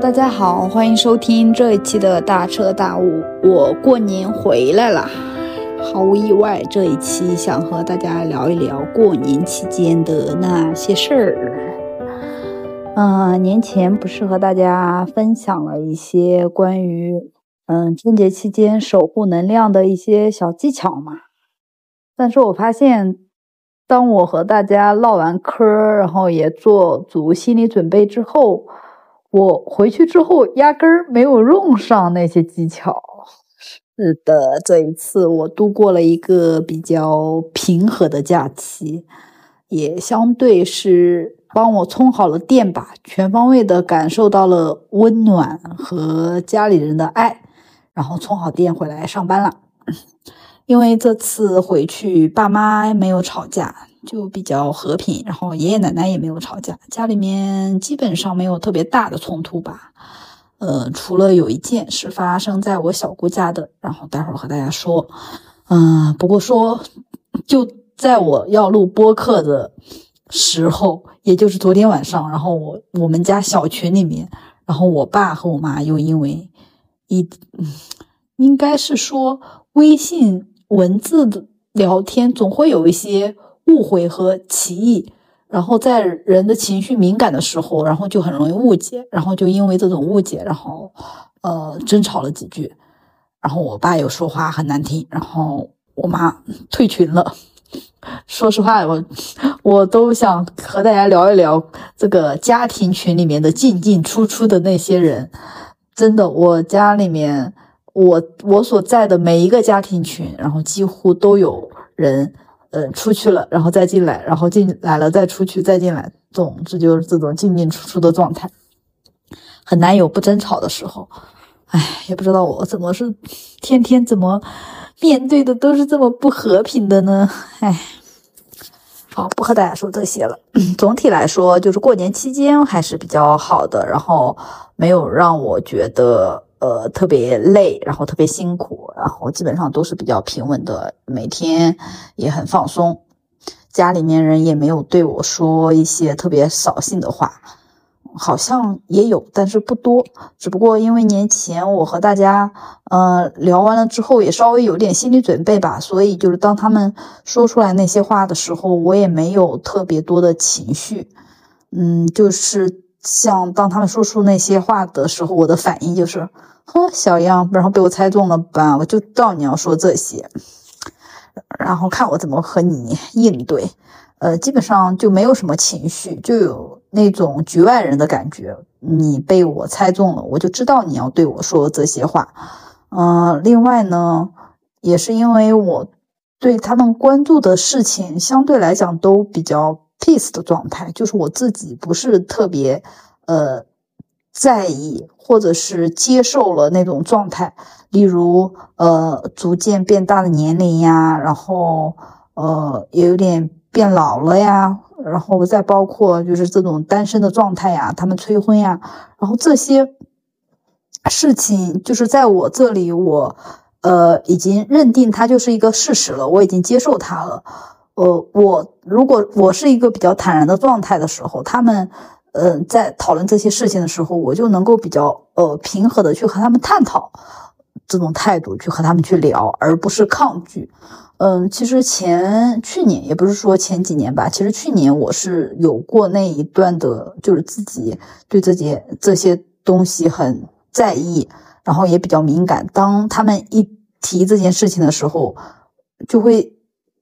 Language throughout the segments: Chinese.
大家好，欢迎收听这一期的大彻大悟。我过年回来了，毫无意外，这一期想和大家聊一聊过年期间的那些事儿。嗯，年前不是和大家分享了一些关于嗯春节期间守护能量的一些小技巧嘛？但是我发现，当我和大家唠完嗑，然后也做足心理准备之后。我回去之后压根儿没有用上那些技巧。是的，这一次我度过了一个比较平和的假期，也相对是帮我充好了电吧，全方位的感受到了温暖和家里人的爱，然后充好电回来上班了。因为这次回去，爸妈没有吵架。就比较和平，然后爷爷奶奶也没有吵架，家里面基本上没有特别大的冲突吧。呃，除了有一件是发生在我小姑家的，然后待会儿和大家说。嗯，不过说就在我要录播客的时候，也就是昨天晚上，然后我我们家小群里面，然后我爸和我妈又因为一，应该是说微信文字的聊天总会有一些。误会和歧义，然后在人的情绪敏感的时候，然后就很容易误解，然后就因为这种误解，然后呃争吵了几句，然后我爸又说话很难听，然后我妈退群了。说实话，我我都想和大家聊一聊这个家庭群里面的进进出出的那些人。真的，我家里面我我所在的每一个家庭群，然后几乎都有人。呃，出去了，然后再进来，然后进来了再出去，再进来，总之就是这种进进出出的状态，很难有不争吵的时候。唉，也不知道我怎么是天天怎么面对的都是这么不和平的呢？唉，好，不和大家说这些了。总体来说，就是过年期间还是比较好的，然后没有让我觉得。呃，特别累，然后特别辛苦，然后基本上都是比较平稳的，每天也很放松。家里面人也没有对我说一些特别扫兴的话，好像也有，但是不多。只不过因为年前我和大家呃聊完了之后，也稍微有点心理准备吧，所以就是当他们说出来那些话的时候，我也没有特别多的情绪。嗯，就是像当他们说出那些话的时候，我的反应就是。哼，小样，然后被我猜中了吧？我就知道你要说这些，然后看我怎么和你应对。呃，基本上就没有什么情绪，就有那种局外人的感觉。你被我猜中了，我就知道你要对我说这些话。嗯，另外呢，也是因为我对他们关注的事情相对来讲都比较 peace 的状态，就是我自己不是特别呃。在意或者是接受了那种状态，例如呃逐渐变大的年龄呀，然后呃也有点变老了呀，然后再包括就是这种单身的状态呀，他们催婚呀，然后这些事情就是在我这里，我呃已经认定它就是一个事实了，我已经接受它了。呃，我如果我是一个比较坦然的状态的时候，他们。嗯，在讨论这些事情的时候，我就能够比较呃平和的去和他们探讨这种态度，去和他们去聊，而不是抗拒。嗯，其实前去年也不是说前几年吧，其实去年我是有过那一段的，就是自己对这些这些东西很在意，然后也比较敏感。当他们一提这件事情的时候，就会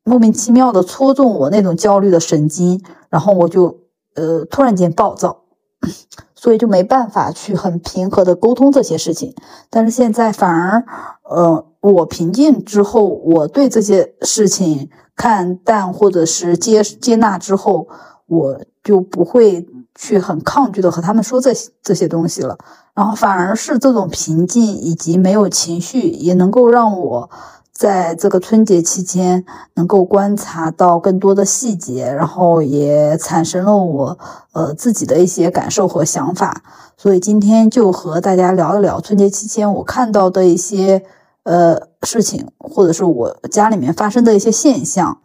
莫名其妙的戳中我那种焦虑的神经，然后我就。呃，突然间暴躁，所以就没办法去很平和的沟通这些事情。但是现在反而，呃，我平静之后，我对这些事情看淡或者是接接纳之后，我就不会去很抗拒的和他们说这些这些东西了。然后反而是这种平静以及没有情绪，也能够让我。在这个春节期间，能够观察到更多的细节，然后也产生了我呃自己的一些感受和想法，所以今天就和大家聊一聊春节期间我看到的一些呃事情，或者是我家里面发生的一些现象，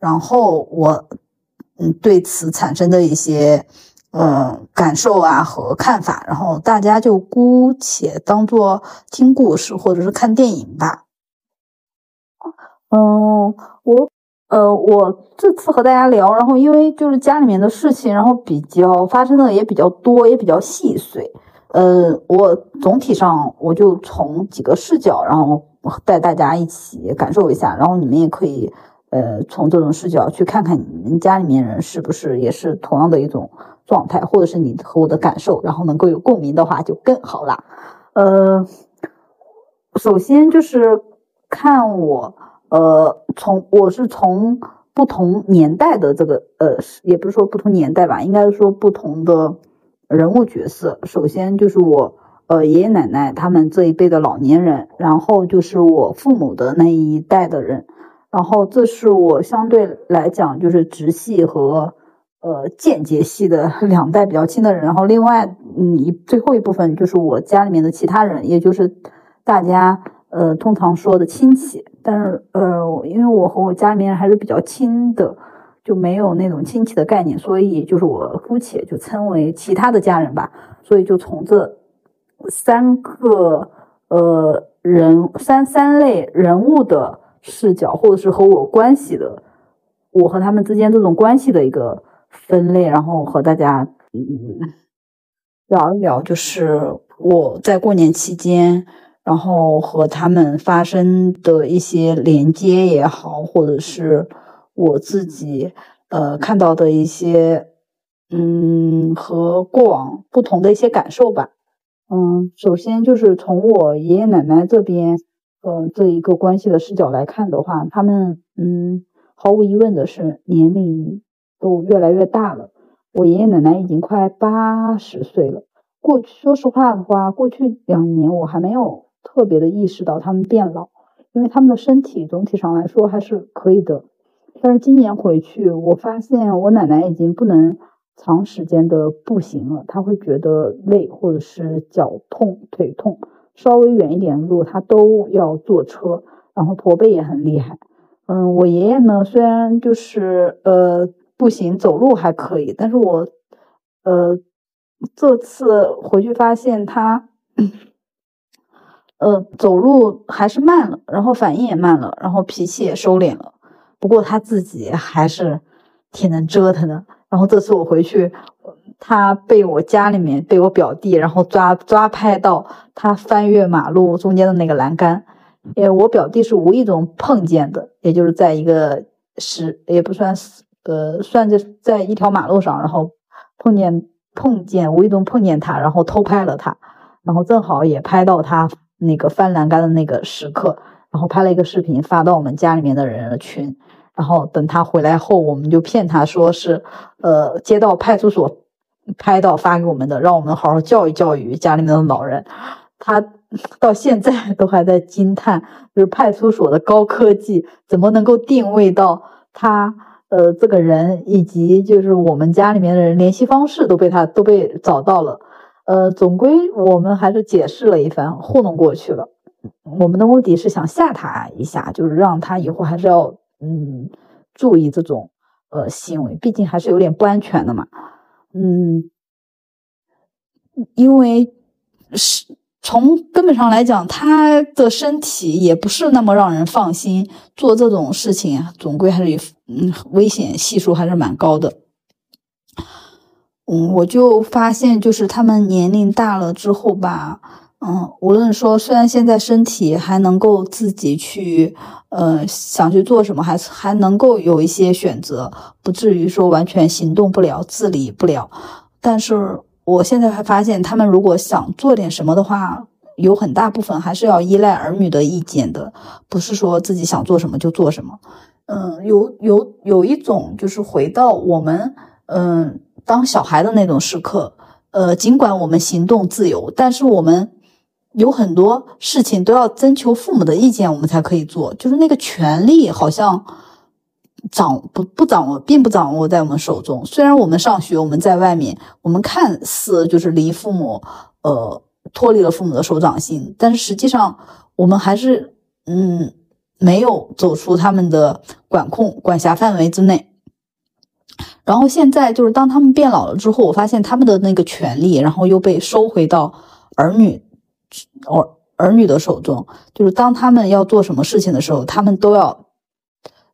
然后我嗯对此产生的一些呃感受啊和看法，然后大家就姑且当做听故事或者是看电影吧。嗯，我呃我这次和大家聊，然后因为就是家里面的事情，然后比较发生的也比较多，也比较细碎。呃，我总体上我就从几个视角，然后带大家一起感受一下，然后你们也可以。呃，从这种视角去看看你们家里面人是不是也是同样的一种状态，或者是你和我的感受，然后能够有共鸣的话就更好啦。呃，首先就是看我，呃，从我是从不同年代的这个，呃，也不是说不同年代吧，应该说不同的人物角色。首先就是我，呃，爷爷奶奶他们这一辈的老年人，然后就是我父母的那一代的人。然后这是我相对来讲就是直系和呃间接系的 两代比较亲的人，然后另外嗯最后一部分就是我家里面的其他人，也就是大家呃通常说的亲戚，但是呃因为我和我家里面还是比较亲的，就没有那种亲戚的概念，所以就是我姑且就称为其他的家人吧，所以就从这三个呃人三三类人物的。视角，或者是和我关系的，我和他们之间这种关系的一个分类，然后和大家嗯聊一聊，就是我在过年期间，然后和他们发生的一些连接也好，或者是我自己呃看到的一些嗯和过往不同的一些感受吧。嗯，首先就是从我爷爷奶奶这边。呃，这一个关系的视角来看的话，他们嗯，毫无疑问的是年龄都越来越大了。我爷爷奶奶已经快八十岁了。过去说实话的话，过去两年我还没有特别的意识到他们变老，因为他们的身体总体上来说还是可以的。但是今年回去，我发现我奶奶已经不能长时间的步行了，她会觉得累，或者是脚痛、腿痛。稍微远一点的路，他都要坐车，然后驼背也很厉害。嗯，我爷爷呢，虽然就是呃步行走路还可以，但是我呃这次回去发现他呃走路还是慢了，然后反应也慢了，然后脾气也收敛了。不过他自己还是挺能折腾的。然后这次我回去。他被我家里面被我表弟，然后抓抓拍到他翻越马路中间的那个栏杆，因为我表弟是无意中碰见的，也就是在一个是也不算是呃算在在一条马路上，然后碰见碰见无意中碰见他，然后偷拍了他，然后正好也拍到他那个翻栏杆的那个时刻，然后拍了一个视频发到我们家里面的人的群，然后等他回来后，我们就骗他说是呃街道派出所。拍到发给我们的，让我们好好教育教育家里面的老人。他到现在 都还在惊叹，就是派出所的高科技怎么能够定位到他呃这个人，以及就是我们家里面的人联系方式都被他都被找到了。呃，总归我们还是解释了一番，糊弄过去了。我们的目的是想吓他一下，就是让他以后还是要嗯注意这种呃行为，毕竟还是有点不安全的嘛。嗯，因为是从根本上来讲，他的身体也不是那么让人放心。做这种事情，总归还是嗯危险系数还是蛮高的。嗯，我就发现，就是他们年龄大了之后吧。嗯，无论说，虽然现在身体还能够自己去，呃，想去做什么，还还能够有一些选择，不至于说完全行动不了、自理不了。但是我现在还发现，他们如果想做点什么的话，有很大部分还是要依赖儿女的意见的，不是说自己想做什么就做什么。嗯，有有有一种就是回到我们嗯当小孩的那种时刻，呃，尽管我们行动自由，但是我们。有很多事情都要征求父母的意见，我们才可以做。就是那个权利好像掌不不掌握，并不掌握在我们手中。虽然我们上学，我们在外面，我们看似就是离父母，呃，脱离了父母的手掌心，但是实际上我们还是嗯没有走出他们的管控管辖范围之内。然后现在就是当他们变老了之后，我发现他们的那个权利，然后又被收回到儿女儿儿女的手中。就是当他们要做什么事情的时候，他们都要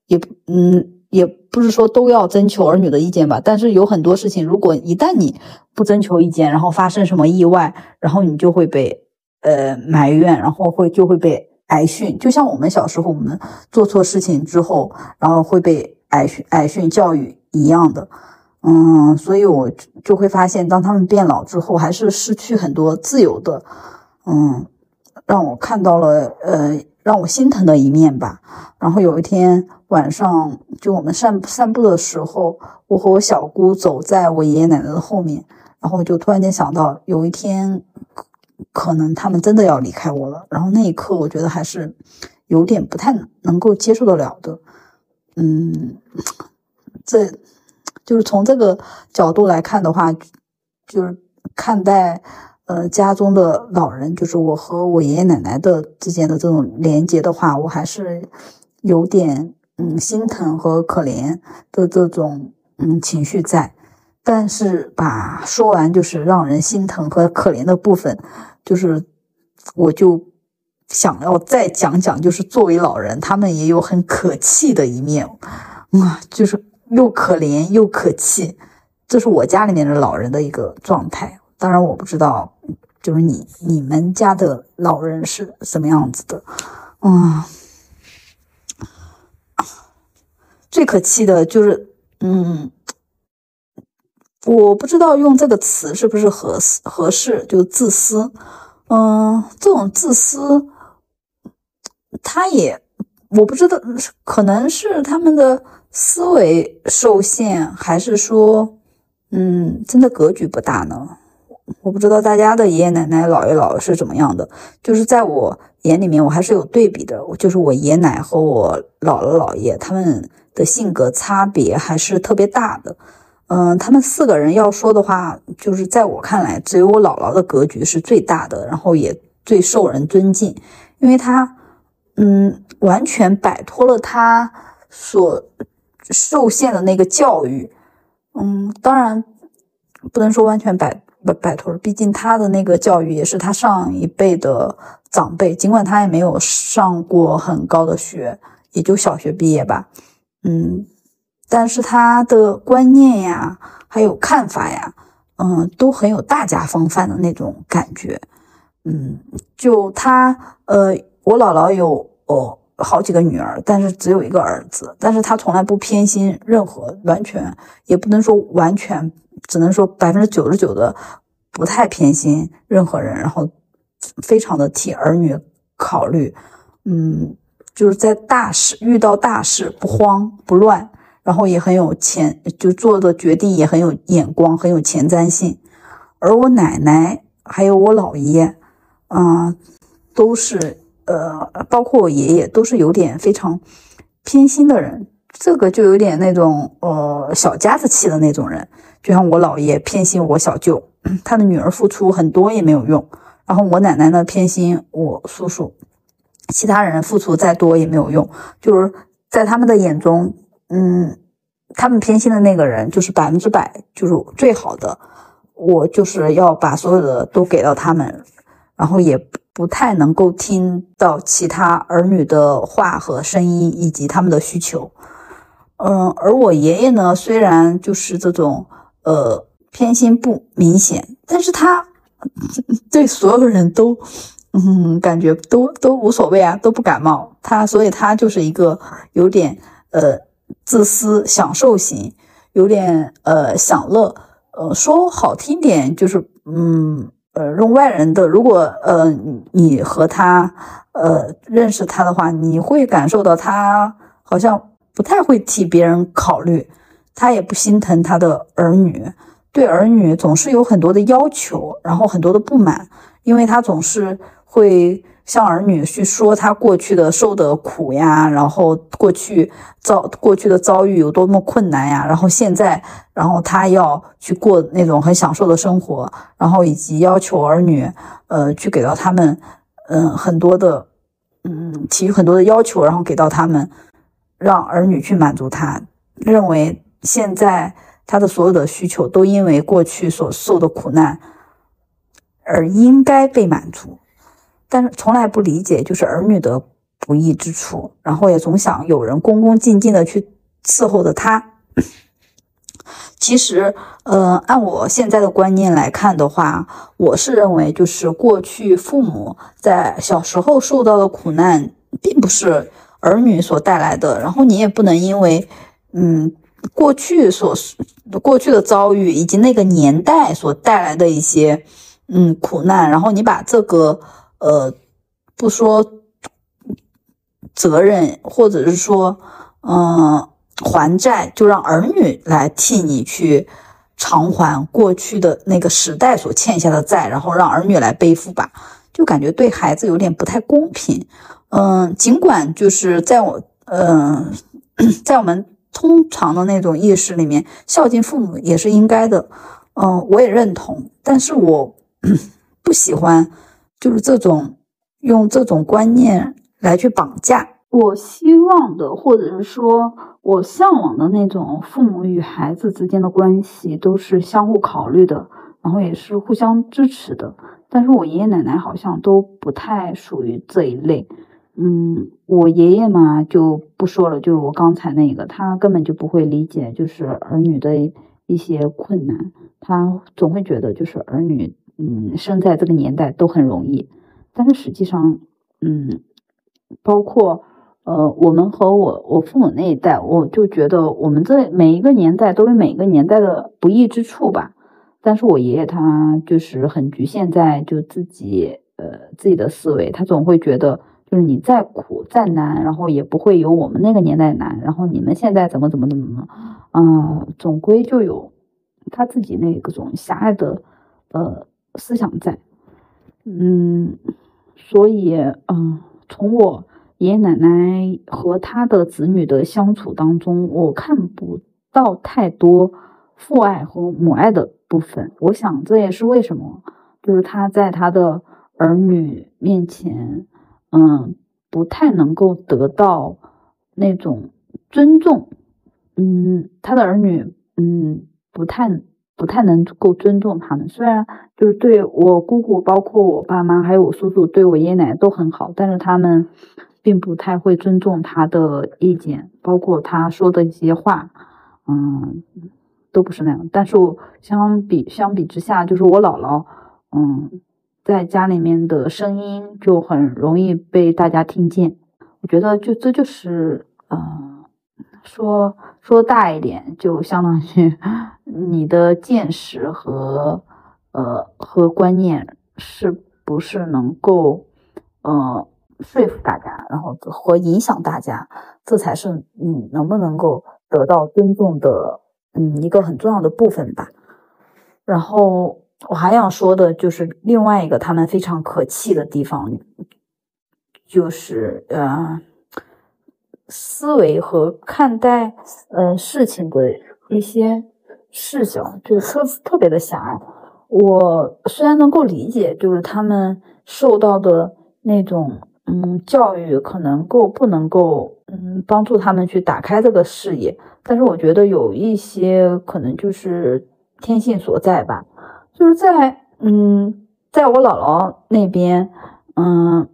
也嗯也不是说都要征求儿女的意见吧。但是有很多事情，如果一旦你不征求意见，然后发生什么意外，然后你就会被呃埋怨，然后会就会被挨训。就像我们小时候，我们做错事情之后，然后会被挨训挨训教育。一样的，嗯，所以我就会发现，当他们变老之后，还是失去很多自由的，嗯，让我看到了，呃，让我心疼的一面吧。然后有一天晚上，就我们散散步的时候，我和我小姑走在我爷爷奶奶的后面，然后就突然间想到，有一天可能他们真的要离开我了。然后那一刻，我觉得还是有点不太能够接受得了的，嗯。这，就是从这个角度来看的话，就是看待呃家中的老人，就是我和我爷爷奶奶的之间的这种连接的话，我还是有点嗯心疼和可怜的这种嗯情绪在。但是吧，说完就是让人心疼和可怜的部分，就是我就想要再讲讲，就是作为老人，他们也有很可气的一面，啊，就是。又可怜又可气，这是我家里面的老人的一个状态。当然，我不知道，就是你你们家的老人是什么样子的。嗯，最可气的就是，嗯，我不知道用这个词是不是合适合适，就自私。嗯，这种自私，他也我不知道，可能是他们的。思维受限，还是说，嗯，真的格局不大呢？我不知道大家的爷爷奶奶、姥爷姥姥是怎么样的。就是在我眼里面，我还是有对比的。就是我爷奶和我姥姥姥爷他们的性格差别还是特别大的。嗯，他们四个人要说的话，就是在我看来，只有我姥姥的格局是最大的，然后也最受人尊敬，因为他，嗯，完全摆脱了他所。受限的那个教育，嗯，当然不能说完全摆摆摆脱了，毕竟他的那个教育也是他上一辈的长辈，尽管他也没有上过很高的学，也就小学毕业吧，嗯，但是他的观念呀，还有看法呀，嗯，都很有大家风范的那种感觉，嗯，就他，呃，我姥姥有哦。好几个女儿，但是只有一个儿子。但是他从来不偏心任何，完全也不能说完全，只能说百分之九十九的不太偏心任何人。然后非常的替儿女考虑，嗯，就是在大事遇到大事不慌不乱，然后也很有前，就做的决定也很有眼光，很有前瞻性。而我奶奶还有我姥爷，啊，都是。呃，包括我爷爷都是有点非常偏心的人，这个就有点那种呃小家子气的那种人。就像我姥爷偏心我小舅，他的女儿付出很多也没有用。然后我奶奶呢偏心我叔叔，其他人付出再多也没有用。就是在他们的眼中，嗯，他们偏心的那个人就是百分之百就是最好的。我就是要把所有的都给到他们，然后也。不太能够听到其他儿女的话和声音，以及他们的需求。嗯，而我爷爷呢，虽然就是这种呃偏心不明显，但是他对所有人都嗯感觉都都无所谓啊，都不感冒。他所以他就是一个有点呃自私、享受型，有点呃享乐。呃，说好听点就是嗯。呃，用外人的，如果呃你和他呃认识他的话，你会感受到他好像不太会替别人考虑，他也不心疼他的儿女，对儿女总是有很多的要求，然后很多的不满，因为他总是会。向儿女去说他过去的受的苦呀，然后过去遭过去的遭遇有多么困难呀，然后现在，然后他要去过那种很享受的生活，然后以及要求儿女，呃，去给到他们，嗯，很多的，嗯，提很多的要求，然后给到他们，让儿女去满足他，认为现在他的所有的需求都因为过去所受的苦难而应该被满足，但是从来不理解就是儿女的不易之处，然后也总想有人恭恭敬敬的去伺候着他。其实，呃，按我现在的观念来看的话，我是认为，就是过去父母在小时候受到的苦难，并不是儿女所带来的。然后你也不能因为，嗯，过去所过去的遭遇以及那个年代所带来的一些，嗯，苦难，然后你把这个，呃，不说责任，或者是说，嗯。还债就让儿女来替你去偿还过去的那个时代所欠下的债，然后让儿女来背负吧，就感觉对孩子有点不太公平。嗯，尽管就是在我嗯，在我们通常的那种意识里面，孝敬父母也是应该的。嗯，我也认同，但是我 不喜欢就是这种用这种观念来去绑架。我希望的，或者是说我向往的那种父母与孩子之间的关系，都是相互考虑的，然后也是互相支持的。但是我爷爷奶奶好像都不太属于这一类。嗯，我爷爷嘛就不说了，就是我刚才那个，他根本就不会理解，就是儿女的一些困难，他总会觉得就是儿女，嗯，生在这个年代都很容易。但是实际上，嗯，包括。呃，我们和我我父母那一代，我就觉得我们这每一个年代都有每一个年代的不易之处吧。但是我爷爷他就是很局限在就自己呃自己的思维，他总会觉得就是你再苦再难，然后也不会有我们那个年代难。然后你们现在怎么怎么怎么怎么，啊，总归就有他自己那个种狭隘的呃思想在。嗯，所以嗯，从我。爷爷奶奶和他的子女的相处当中，我看不到太多父爱和母爱的部分。我想这也是为什么，就是他在他的儿女面前，嗯，不太能够得到那种尊重。嗯，他的儿女，嗯，不太不太能够尊重他们。虽然就是对我姑姑，包括我爸妈，还有我叔叔，对我爷爷奶奶都很好，但是他们。并不太会尊重他的意见，包括他说的一些话，嗯，都不是那样。但是我相比相比之下，就是我姥姥，嗯，在家里面的声音就很容易被大家听见。我觉得就这就是，嗯，说说大一点，就相当于你的见识和呃和观念是不是能够，呃。说服大家，然后和影响大家，这才是你能不能够得到尊重的，嗯，一个很重要的部分吧。然后我还想说的就是另外一个他们非常可气的地方，就是呃，思维和看待呃事情的一些视角，就是特特别的狭隘。我虽然能够理解，就是他们受到的那种。嗯，教育可能够不能够，嗯，帮助他们去打开这个视野。但是我觉得有一些可能就是天性所在吧，就是在，嗯，在我姥姥那边，嗯，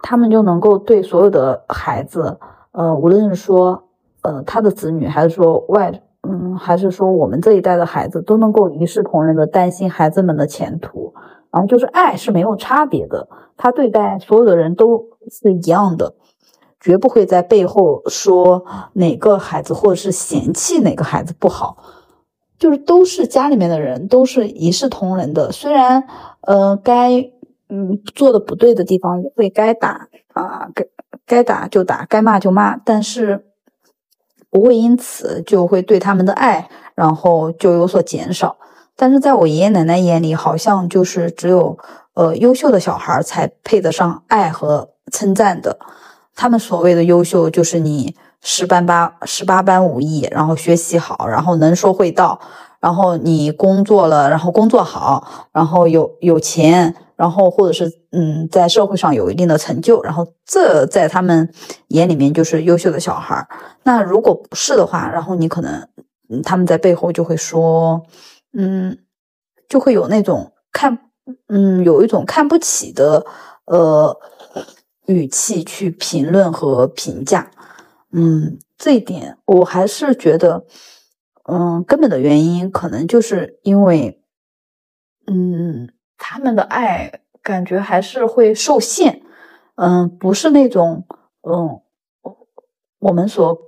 他们就能够对所有的孩子，呃，无论是说，呃，他的子女，还是说外，嗯，还是说我们这一代的孩子，都能够一视同仁的担心孩子们的前途。然后就是爱是没有差别的，他对待所有的人都是一样的，绝不会在背后说哪个孩子或者是嫌弃哪个孩子不好，就是都是家里面的人都是一视同仁的。虽然呃该嗯做的不对的地方也会该打啊该该打就打，该骂就骂，但是不会因此就会对他们的爱然后就有所减少。但是在我爷爷奶奶眼里，好像就是只有呃优秀的小孩才配得上爱和称赞的。他们所谓的优秀，就是你十班八十八般武艺，然后学习好，然后能说会道，然后你工作了，然后工作好，然后有有钱，然后或者是嗯在社会上有一定的成就，然后这在他们眼里面就是优秀的小孩。那如果不是的话，然后你可能。嗯，他们在背后就会说，嗯，就会有那种看，嗯，有一种看不起的呃语气去评论和评价，嗯，这一点我还是觉得，嗯，根本的原因可能就是因为，嗯，他们的爱感觉还是会受限，嗯，不是那种，嗯，我们所。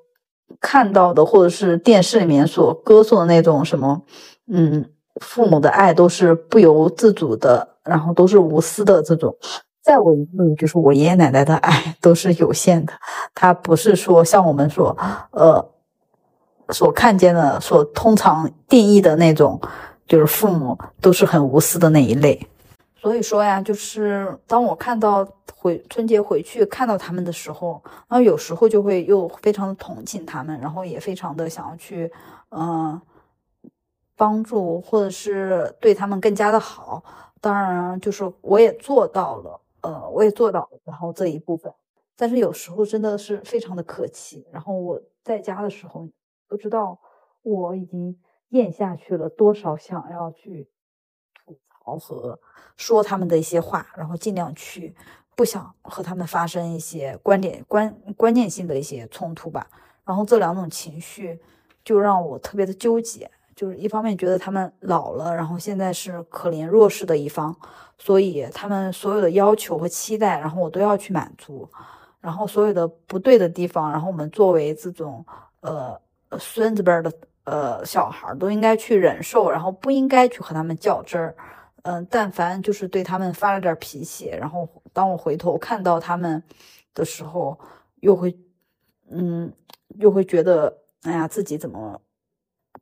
看到的，或者是电视里面所歌颂的那种什么，嗯，父母的爱都是不由自主的，然后都是无私的这种。在我眼里，就是我爷爷奶奶的爱都是有限的，他不是说像我们所呃所看见的、所通常定义的那种，就是父母都是很无私的那一类。所以说呀，就是当我看到回春节回去看到他们的时候，然后有时候就会又非常的同情他们，然后也非常的想要去，嗯，帮助或者是对他们更加的好。当然，就是我也做到了，呃，我也做到了，然后这一部分。但是有时候真的是非常的可气。然后我在家的时候，不知道我已经咽下去了多少想要去吐槽和。说他们的一些话，然后尽量去不想和他们发生一些观点关关键性的一些冲突吧。然后这两种情绪就让我特别的纠结，就是一方面觉得他们老了，然后现在是可怜弱势的一方，所以他们所有的要求和期待，然后我都要去满足。然后所有的不对的地方，然后我们作为这种呃孙子辈的呃小孩都应该去忍受，然后不应该去和他们较真儿。嗯，但凡就是对他们发了点脾气，然后当我回头看到他们的时候，又会，嗯，又会觉得，哎呀，自己怎么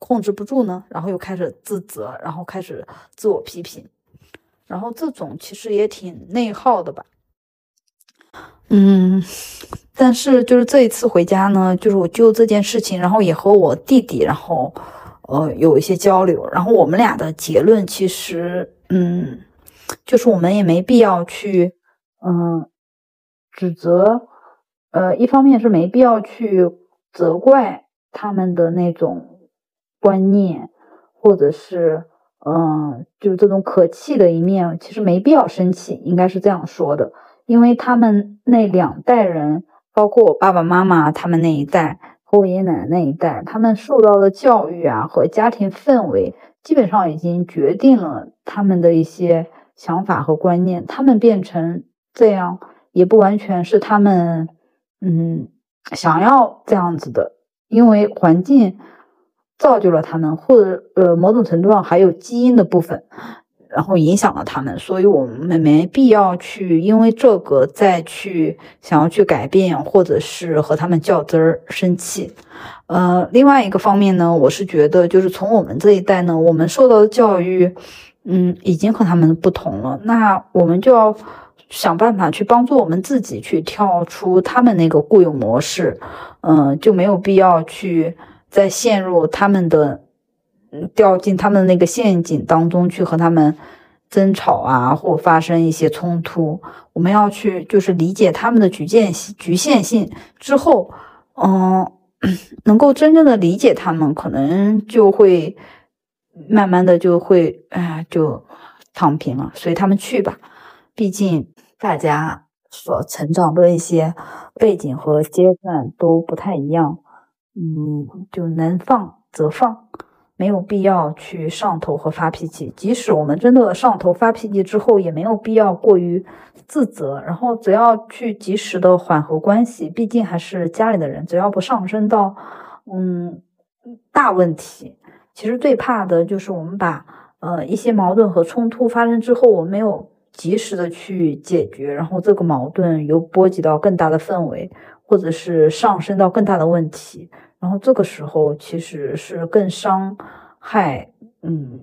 控制不住呢？然后又开始自责，然后开始自我批评，然后这种其实也挺内耗的吧。嗯，但是就是这一次回家呢，就是我就这件事情，然后也和我弟弟，然后呃有一些交流，然后我们俩的结论其实。嗯，就是我们也没必要去，嗯，指责，呃，一方面是没必要去责怪他们的那种观念，或者是，嗯，就是这种可气的一面，其实没必要生气，应该是这样说的，因为他们那两代人，包括我爸爸妈妈他们那一代和我爷爷奶奶那一代，他们受到的教育啊和家庭氛围。基本上已经决定了他们的一些想法和观念，他们变成这样也不完全是他们嗯想要这样子的，因为环境造就了他们，或者呃某种程度上还有基因的部分。然后影响了他们，所以我们没必要去因为这个再去想要去改变，或者是和他们较真儿、生气。呃，另外一个方面呢，我是觉得，就是从我们这一代呢，我们受到的教育，嗯，已经和他们不同了。那我们就要想办法去帮助我们自己去跳出他们那个固有模式，嗯，就没有必要去再陷入他们的。掉进他们那个陷阱当中去和他们争吵啊，或发生一些冲突，我们要去就是理解他们的局限性、局限性之后，嗯，能够真正的理解他们，可能就会慢慢的就会，哎，就躺平了，随他们去吧。毕竟大家所成长的一些背景和阶段都不太一样，嗯，就能放则放。没有必要去上头和发脾气，即使我们真的上头发脾气之后，也没有必要过于自责。然后只要去及时的缓和关系，毕竟还是家里的人，只要不上升到嗯大问题。其实最怕的就是我们把呃一些矛盾和冲突发生之后，我们没有及时的去解决，然后这个矛盾又波及到更大的氛围，或者是上升到更大的问题。然后这个时候其实是更伤害嗯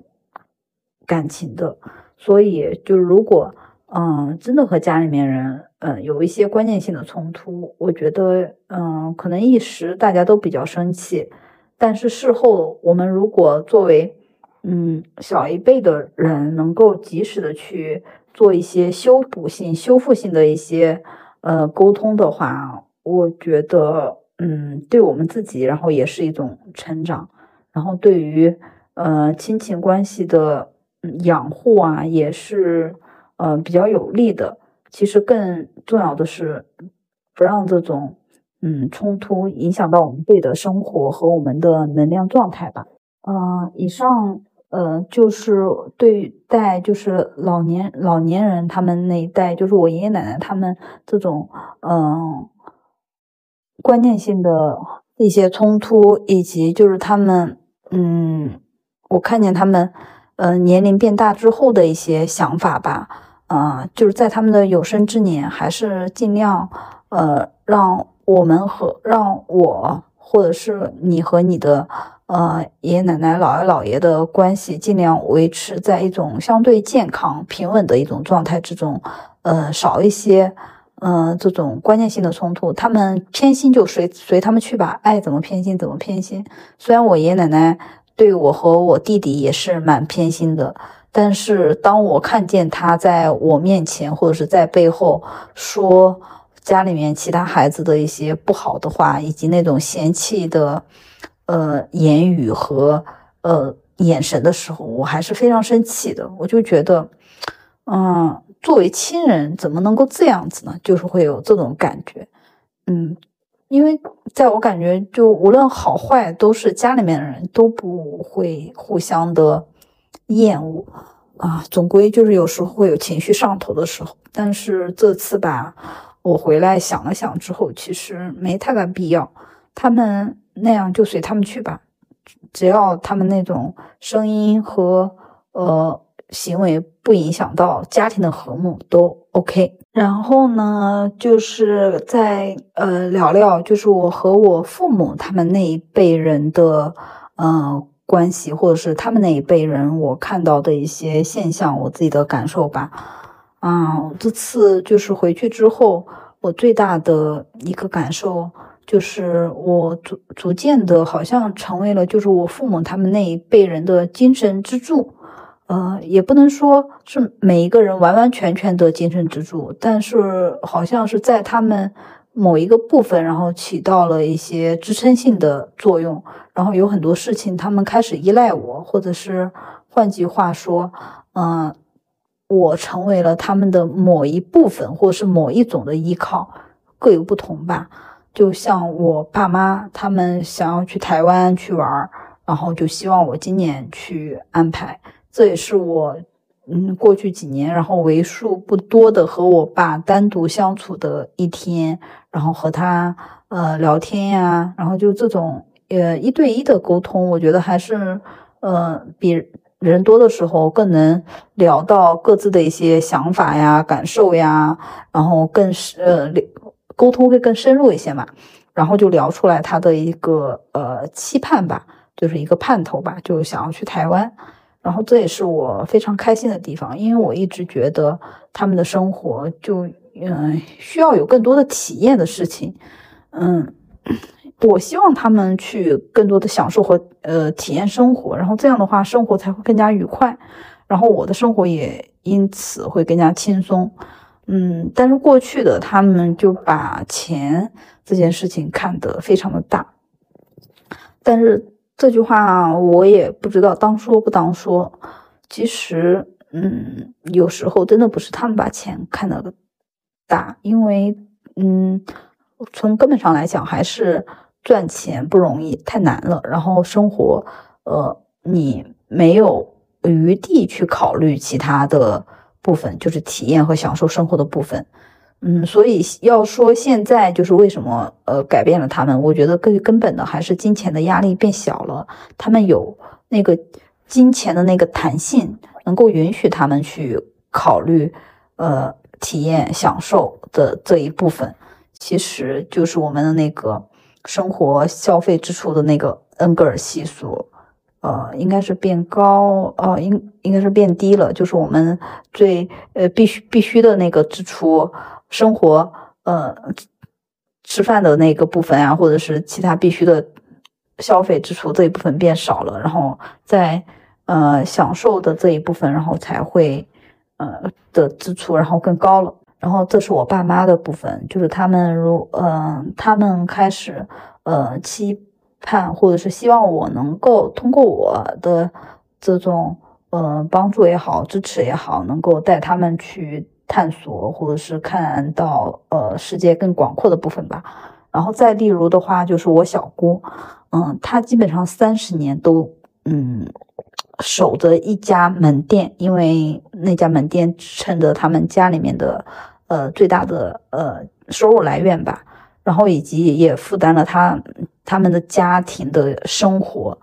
感情的，所以就如果嗯真的和家里面人嗯有一些关键性的冲突，我觉得嗯可能一时大家都比较生气，但是事后我们如果作为嗯小一辈的人，能够及时的去做一些修补性、修复性的一些呃沟通的话，我觉得。嗯，对我们自己，然后也是一种成长，然后对于呃亲情关系的养护啊，也是呃比较有利的。其实更重要的是，不让这种嗯冲突影响到我们自己的生活和我们的能量状态吧。嗯，以上呃就是对待就是老年老年人他们那一代，就是我爷爷奶奶他们这种嗯观念性的一些冲突，以及就是他们嗯我看见他们呃年龄变大之后的一些想法吧。啊，就是在他们的有生之年，还是尽量，呃，让我们和让我，或者是你和你的，呃，爷爷奶奶、姥爷姥爷的关系，尽量维持在一种相对健康、平稳的一种状态之中，呃，少一些，嗯，这种观念性的冲突。他们偏心就随随他们去吧，爱怎么偏心怎么偏心。虽然我爷爷奶奶对我和我弟弟也是蛮偏心的。但是当我看见他在我面前或者是在背后说家里面其他孩子的一些不好的话，以及那种嫌弃的呃言语和呃眼神的时候，我还是非常生气的。我就觉得，嗯，作为亲人怎么能够这样子呢？就是会有这种感觉，嗯，因为在我感觉，就无论好坏，都是家里面的人都不会互相的。厌恶啊，总归就是有时候会有情绪上头的时候。但是这次吧，我回来想了想之后，其实没太大必要。他们那样就随他们去吧，只要他们那种声音和呃行为不影响到家庭的和睦，都 OK。然后呢，就是在呃聊聊，就是我和我父母他们那一辈人的嗯。关系，或者是他们那一辈人，我看到的一些现象，我自己的感受吧。啊，这次就是回去之后，我最大的一个感受就是，我逐逐渐的，好像成为了就是我父母他们那一辈人的精神支柱。呃，也不能说是每一个人完完全全的精神支柱，但是好像是在他们。某一个部分，然后起到了一些支撑性的作用，然后有很多事情他们开始依赖我，或者是换句话说，嗯，我成为了他们的某一部分，或者是某一种的依靠，各有不同吧。就像我爸妈他们想要去台湾去玩，然后就希望我今年去安排，这也是我。嗯，过去几年，然后为数不多的和我爸单独相处的一天，然后和他呃聊天呀，然后就这种呃一对一的沟通，我觉得还是呃比人多的时候更能聊到各自的一些想法呀、感受呀，然后更是呃沟通会更深入一些嘛，然后就聊出来他的一个呃期盼吧，就是一个盼头吧，就想要去台湾。然后这也是我非常开心的地方，因为我一直觉得他们的生活就嗯需要有更多的体验的事情，嗯，我希望他们去更多的享受和呃体验生活，然后这样的话生活才会更加愉快，然后我的生活也因此会更加轻松，嗯，但是过去的他们就把钱这件事情看得非常的大，但是。这句话我也不知道当说不当说。其实，嗯，有时候真的不是他们把钱看得大，因为，嗯，从根本上来讲，还是赚钱不容易，太难了。然后生活，呃，你没有余地去考虑其他的部分，就是体验和享受生活的部分。嗯，所以要说现在就是为什么呃改变了他们，我觉得更根本的还是金钱的压力变小了，他们有那个金钱的那个弹性，能够允许他们去考虑呃体验享受的这一部分，其实就是我们的那个生活消费支出的那个恩格尔系数，呃，应该是变高，呃，应应该是变低了，就是我们最呃必须必须的那个支出。生活，呃，吃饭的那个部分啊，或者是其他必须的消费支出这一部分变少了，然后在呃享受的这一部分，然后才会呃的支出，然后更高了。然后这是我爸妈的部分，就是他们如嗯，他们开始呃期盼，或者是希望我能够通过我的这种呃帮助也好、支持也好，能够带他们去探索，或者是看到呃世界更广阔的部分吧。然后再例如的话，就是我小姑，嗯，她基本上三十年都嗯守着一家门店，因为那家门店支撑着他们家里面的呃最大的呃收入来源吧。然后以及也负担了他他们的家庭的生活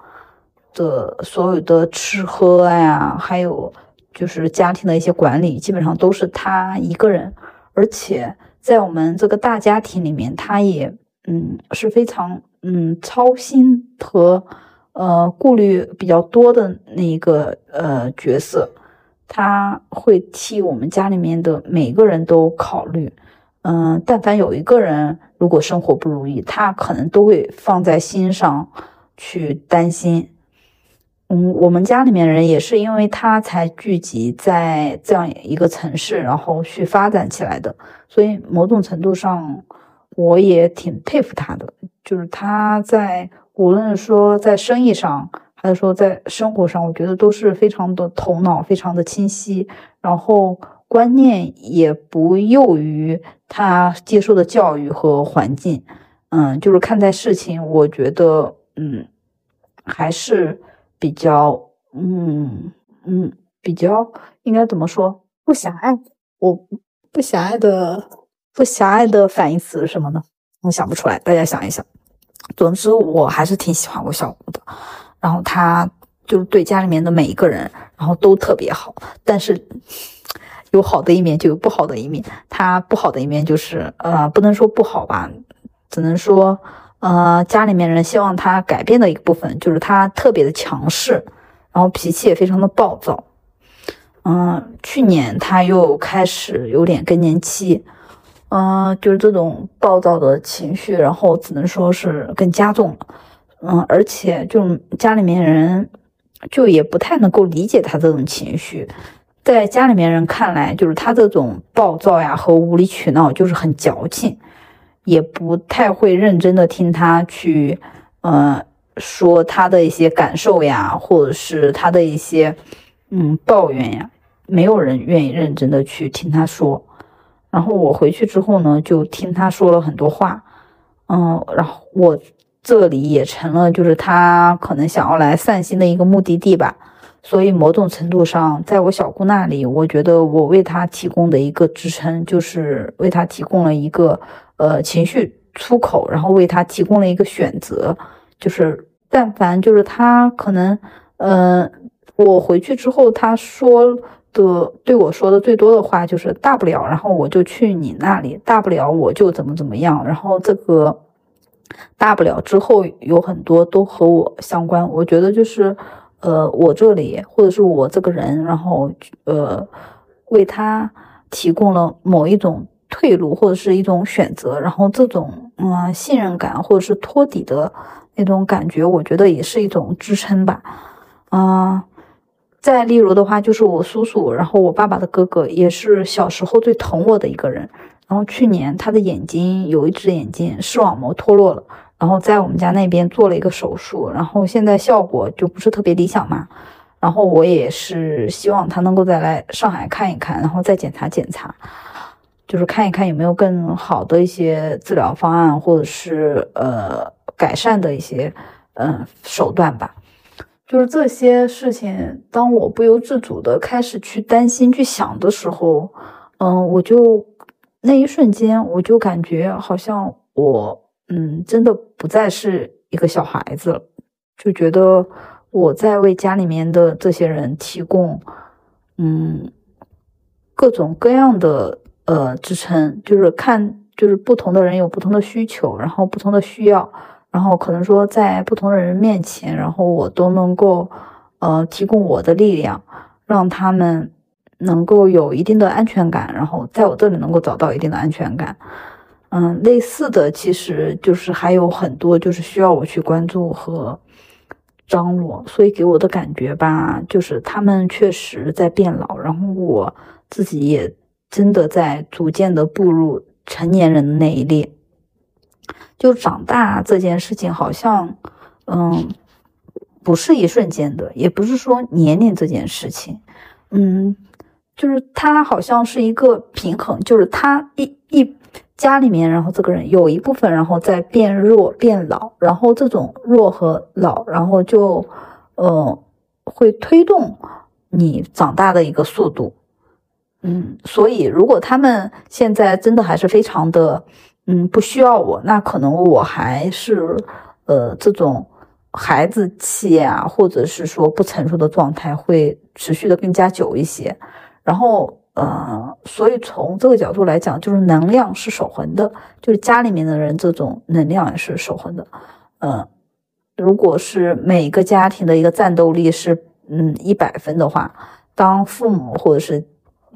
的所有的吃喝呀，还有就是家庭的一些管理，基本上都是他一个人。而且在我们这个大家庭里面，他也嗯是非常嗯操心和呃顾虑比较多的那一个呃角色，他会替我们家里面的每个人都考虑。嗯，但凡有一个人如果生活不如意，他可能都会放在心上去担心。嗯，我们家里面人也是因为他才聚集在这样一个城市，然后去发展起来的。所以某种程度上，我也挺佩服他的，就是他在无论说在生意上，还是说在生活上，我觉得都是非常的头脑非常的清晰，然后。观念也不囿于他接受的教育和环境，嗯，就是看待事情，我觉得，嗯，还是比较，嗯嗯，比较应该怎么说？不狭隘，我不狭隘的，不狭隘的反义词是什么呢？我想不出来，大家想一想。总之，我还是挺喜欢我小姑的，然后她就对家里面的每一个人，然后都特别好，但是。有好的一面，就有不好的一面。他不好的一面就是，呃，不能说不好吧，只能说，呃，家里面人希望他改变的一个部分就是他特别的强势，然后脾气也非常的暴躁。嗯，去年他又开始有点更年期，嗯，就是这种暴躁的情绪，然后只能说是更加重了。嗯，而且就家里面人就也不太能够理解他这种情绪。在家里面人看来，就是他这种暴躁呀和无理取闹，就是很矫情，也不太会认真的听他去，呃，说他的一些感受呀，或者是他的一些，嗯，抱怨呀，没有人愿意认真的去听他说。然后我回去之后呢，就听他说了很多话，嗯，然后我这里也成了就是他可能想要来散心的一个目的地吧。所以某种程度上，在我小姑那里，我觉得我为她提供的一个支撑，就是为她提供了一个呃情绪出口，然后为她提供了一个选择，就是但凡就是她可能，嗯，我回去之后，她说的对我说的最多的话就是大不了，然后我就去你那里，大不了我就怎么怎么样，然后这个大不了之后有很多都和我相关，我觉得就是。呃，我这里或者是我这个人，然后呃，为他提供了某一种退路或者是一种选择，然后这种嗯信任感或者是托底的那种感觉，我觉得也是一种支撑吧。嗯，再例如的话，就是我叔叔，然后我爸爸的哥哥，也是小时候最疼我的一个人。然后去年他的眼睛有一只眼睛视网膜脱落了。然后在我们家那边做了一个手术，然后现在效果就不是特别理想嘛。然后我也是希望他能够再来上海看一看，然后再检查检查，就是看一看有没有更好的一些治疗方案，或者是呃改善的一些嗯手段吧。就是这些事情，当我不由自主的开始去担心、去想的时候，嗯，我就那一瞬间我就感觉好像我。嗯，真的不再是一个小孩子了，就觉得我在为家里面的这些人提供，嗯，各种各样的呃支撑，就是看，就是不同的人有不同的需求，然后不同的需要，然后可能说在不同的人面前，然后我都能够呃提供我的力量，让他们能够有一定的安全感，然后在我这里能够找到一定的安全感。嗯，类似的其实就是还有很多，就是需要我去关注和张罗，所以给我的感觉吧，就是他们确实在变老，然后我自己也真的在逐渐的步入成年人的那一列。就长大这件事情，好像嗯，不是一瞬间的，也不是说年龄这件事情，嗯，就是他好像是一个平衡，就是他一一家里面，然后这个人有一部分，然后在变弱变老，然后这种弱和老，然后就呃会推动你长大的一个速度。嗯，所以如果他们现在真的还是非常的，嗯，不需要我，那可能我还是，呃，这种孩子气啊，或者是说不成熟的状态会持续的更加久一些。然后，呃，所以从这个角度来讲，就是能量是守恒的，就是家里面的人这种能量也是守恒的。嗯，如果是每个家庭的一个战斗力是，嗯，一百分的话，当父母或者是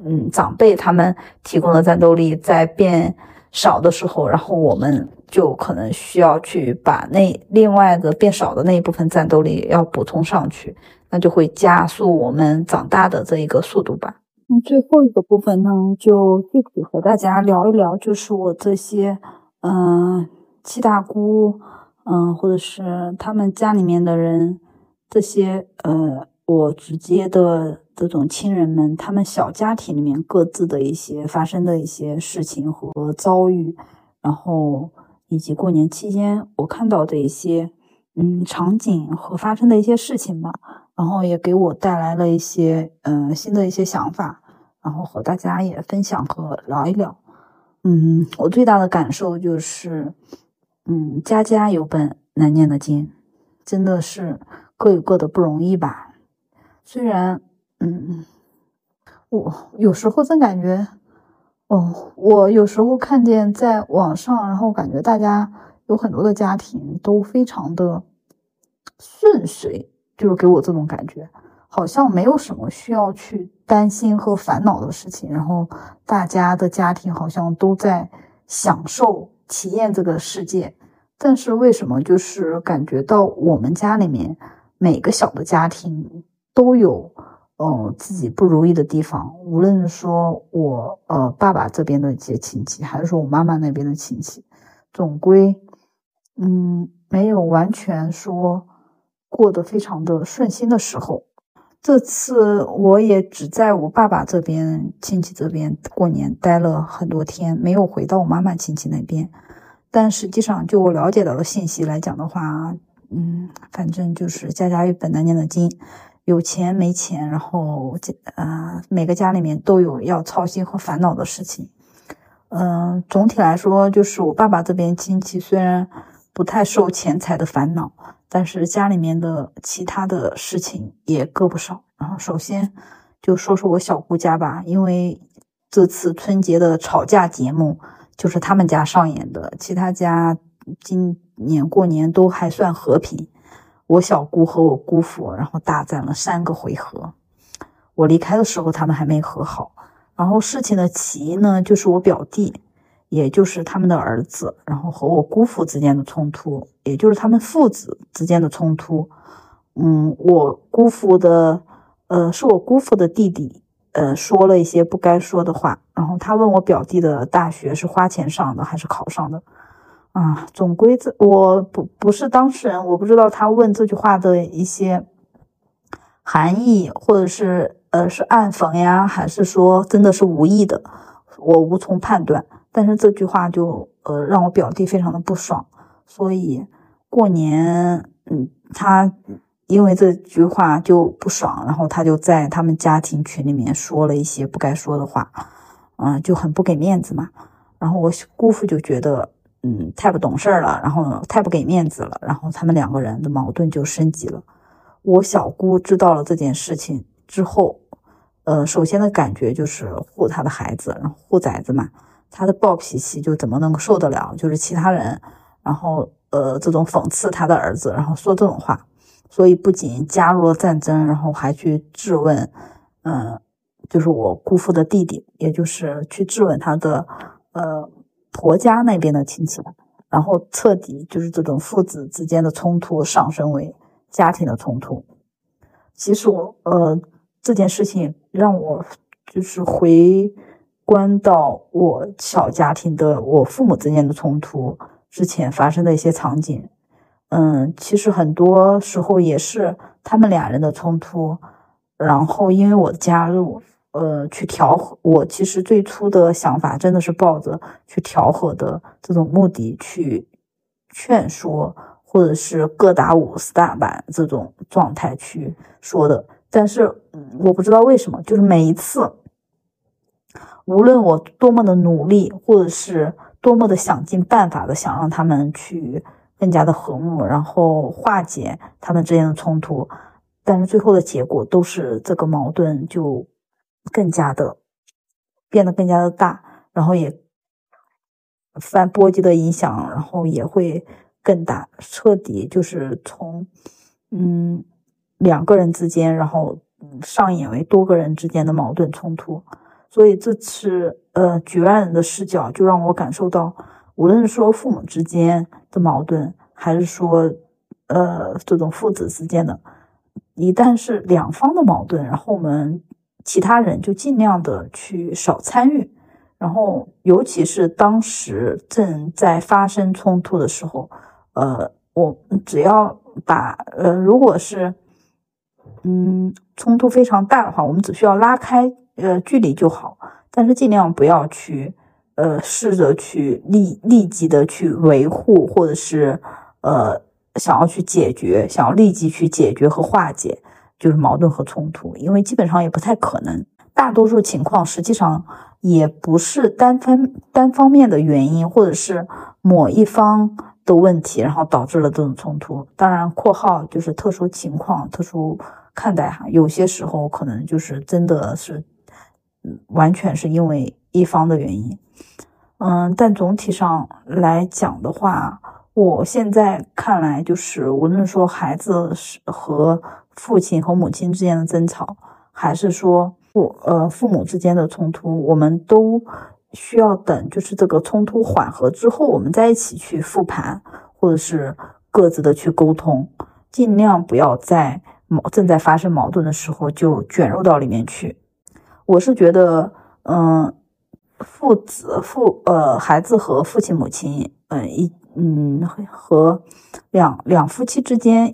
嗯，长辈他们提供的战斗力在变少的时候，然后我们就可能需要去把那另外的变少的那一部分战斗力要补充上去，那就会加速我们长大的这一个速度吧。那最后一个部分呢，就具体和大家聊一聊，就是我这些嗯七大姑，嗯，或者是他们家里面的人，这些呃，我直接的。这种亲人们，他们小家庭里面各自的一些发生的一些事情和遭遇，然后以及过年期间我看到的一些嗯场景和发生的一些事情吧，然后也给我带来了一些嗯新的一些想法，然后和大家也分享和聊一聊。嗯，我最大的感受就是，嗯，家家有本难念的经，真的是各有各的不容易吧，虽然。嗯，我有时候真感觉，哦，我有时候看见在网上，然后感觉大家有很多的家庭都非常的顺遂，就是给我这种感觉，好像没有什么需要去担心和烦恼的事情，然后大家的家庭好像都在享受体验这个世界，但是为什么就是感觉到我们家里面每个小的家庭都有。哦，自己不如意的地方，无论是说我呃爸爸这边的一些亲戚，还是说我妈妈那边的亲戚，总归嗯没有完全说过得非常的顺心的时候。这次我也只在我爸爸这边亲戚这边过年待了很多天，没有回到我妈妈亲戚那边。但实际上，就我了解到的信息来讲的话，嗯，反正就是家家有本难念的经。有钱没钱，然后这啊，每个家里面都有要操心和烦恼的事情。嗯，总体来说，就是我爸爸这边亲戚虽然不太受钱财的烦恼，但是家里面的其他的事情也各不少。然后，首先就说说我小姑家吧，因为这次春节的吵架节目就是他们家上演的，其他家今年过年都还算和平。我小姑和我姑父，然后大战了三个回合。我离开的时候，他们还没和好。然后事情的起因呢，就是我表弟，也就是他们的儿子，然后和我姑父之间的冲突，也就是他们父子之间的冲突。嗯，我姑父的，呃，是我姑父的弟弟，呃，说了一些不该说的话。然后他问我表弟的大学是花钱上的还是考上的。啊，总归这我不不是当事人，我不知道他问这句话的一些含义，或者是呃是暗讽呀，还是说真的是无意的，我无从判断。但是这句话就呃让我表弟非常的不爽，所以过年嗯他因为这句话就不爽，然后他就在他们家庭群里面说了一些不该说的话，嗯就很不给面子嘛。然后我姑父就觉得。嗯，太不懂事儿了，然后太不给面子了，然后他们两个人的矛盾就升级了。我小姑知道了这件事情之后，呃，首先的感觉就是护他的孩子，然后护崽子嘛，他的暴脾气就怎么能够受得了？就是其他人，然后呃，这种讽刺他的儿子，然后说这种话，所以不仅加入了战争，然后还去质问，嗯，就是我姑父的弟弟，也就是去质问他的，呃。婆家那边的亲戚，然后彻底就是这种父子之间的冲突上升为家庭的冲突。其实我呃这件事情让我就是回关到我小家庭的我父母之间的冲突之前发生的一些场景，嗯，其实很多时候也是他们俩人的冲突，然后因为我加入，呃，去调和。我其实最初的想法真的是抱着去调和的这种目的去劝说，或者是各打五十大板这种状态去说的。但是嗯我不知道为什么，就是每一次，无论我多么的努力，或者是多么的想尽办法的想让他们去更加的和睦，然后化解他们之间的冲突，但是最后的结果都是这个矛盾就更加的变得更加的大，然后也反波及的影响，然后也会更大，彻底就是从嗯。两个人之间，然后上演为多个人之间的矛盾冲突，所以这次呃局外人的视角就让我感受到，无论是说父母之间的矛盾，还是说呃这种父子之间的，一旦是两方的矛盾，然后我们其他人就尽量的去少参与，然后尤其是当时正在发生冲突的时候，呃，我只要把呃如果是。嗯，冲突非常大的话，我们只需要拉开呃距离就好，但是尽量不要去呃试着去立立即的去维护，或者是呃想要去解决，想要立即去解决和化解就是矛盾和冲突，因为基本上也不太可能。大多数情况实际上也不是单方单方面的原因，或者是某一方的问题，然后导致了这种冲突。当然，括号就是特殊情况，特殊。看待哈，有些时候可能就是真的是，完全是因为一方的原因，嗯，但总体上来讲的话，我现在看来就是，无论说孩子是和父亲和母亲之间的争吵，还是说父呃父母之间的冲突，我们都需要等，就是这个冲突缓和之后，我们在一起去复盘，或者是各自的去沟通，尽量不要在。矛正在发生矛盾的时候，就卷入到里面去。我是觉得，嗯，父子父呃孩子和父亲母亲，嗯一嗯和两两夫妻之间，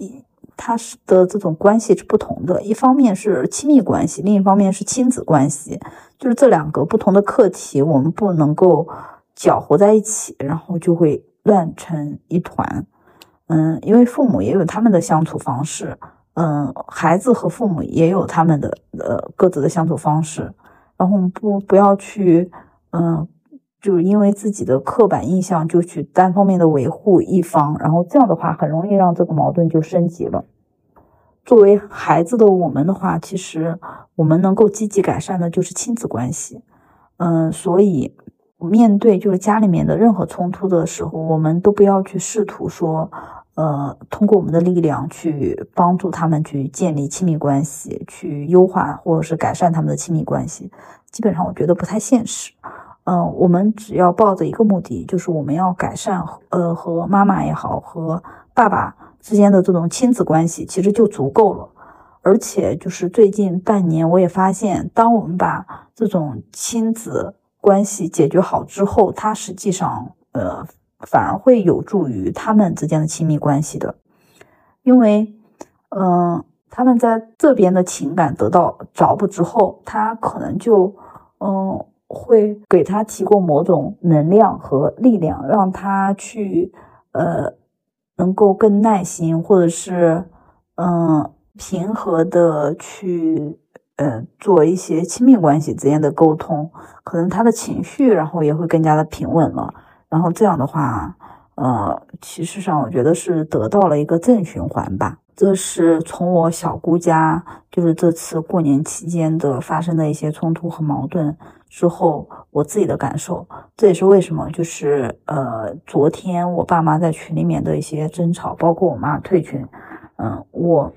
他是的这种关系是不同的。一方面是亲密关系，另一方面是亲子关系，就是这两个不同的课题，我们不能够搅和在一起，然后就会乱成一团。嗯，因为父母也有他们的相处方式。嗯，孩子和父母也有他们的呃各自的相处方式，然后不不要去嗯，就是因为自己的刻板印象就去单方面的维护一方，然后这样的话很容易让这个矛盾就升级了。作为孩子的我们的话，其实我们能够积极改善的就是亲子关系，嗯，所以面对就是家里面的任何冲突的时候，我们都不要去试图说。呃，通过我们的力量去帮助他们去建立亲密关系，去优化或者是改善他们的亲密关系，基本上我觉得不太现实。嗯，我们只要抱着一个目的，就是我们要改善呃和妈妈也好和爸爸之间的这种亲子关系，其实就足够了。而且就是最近半年，我也发现，当我们把这种亲子关系解决好之后，它实际上呃。反而会有助于他们之间的亲密关系的，因为，嗯，他们在这边的情感得到找补之后，他可能就，嗯，会给他提供某种能量和力量，让他去，呃，能够更耐心，或者是，嗯，平和的去，呃，做一些亲密关系之间的沟通，可能他的情绪，然后也会更加的平稳了。然后这样的话，呃，其实上我觉得是得到了一个正循环吧。这是从我小姑家，就是这次过年期间的发生的一些冲突和矛盾之后，我自己的感受。这也是为什么，就是呃，昨天我爸妈在群里面的一些争吵，包括我妈退群，嗯，我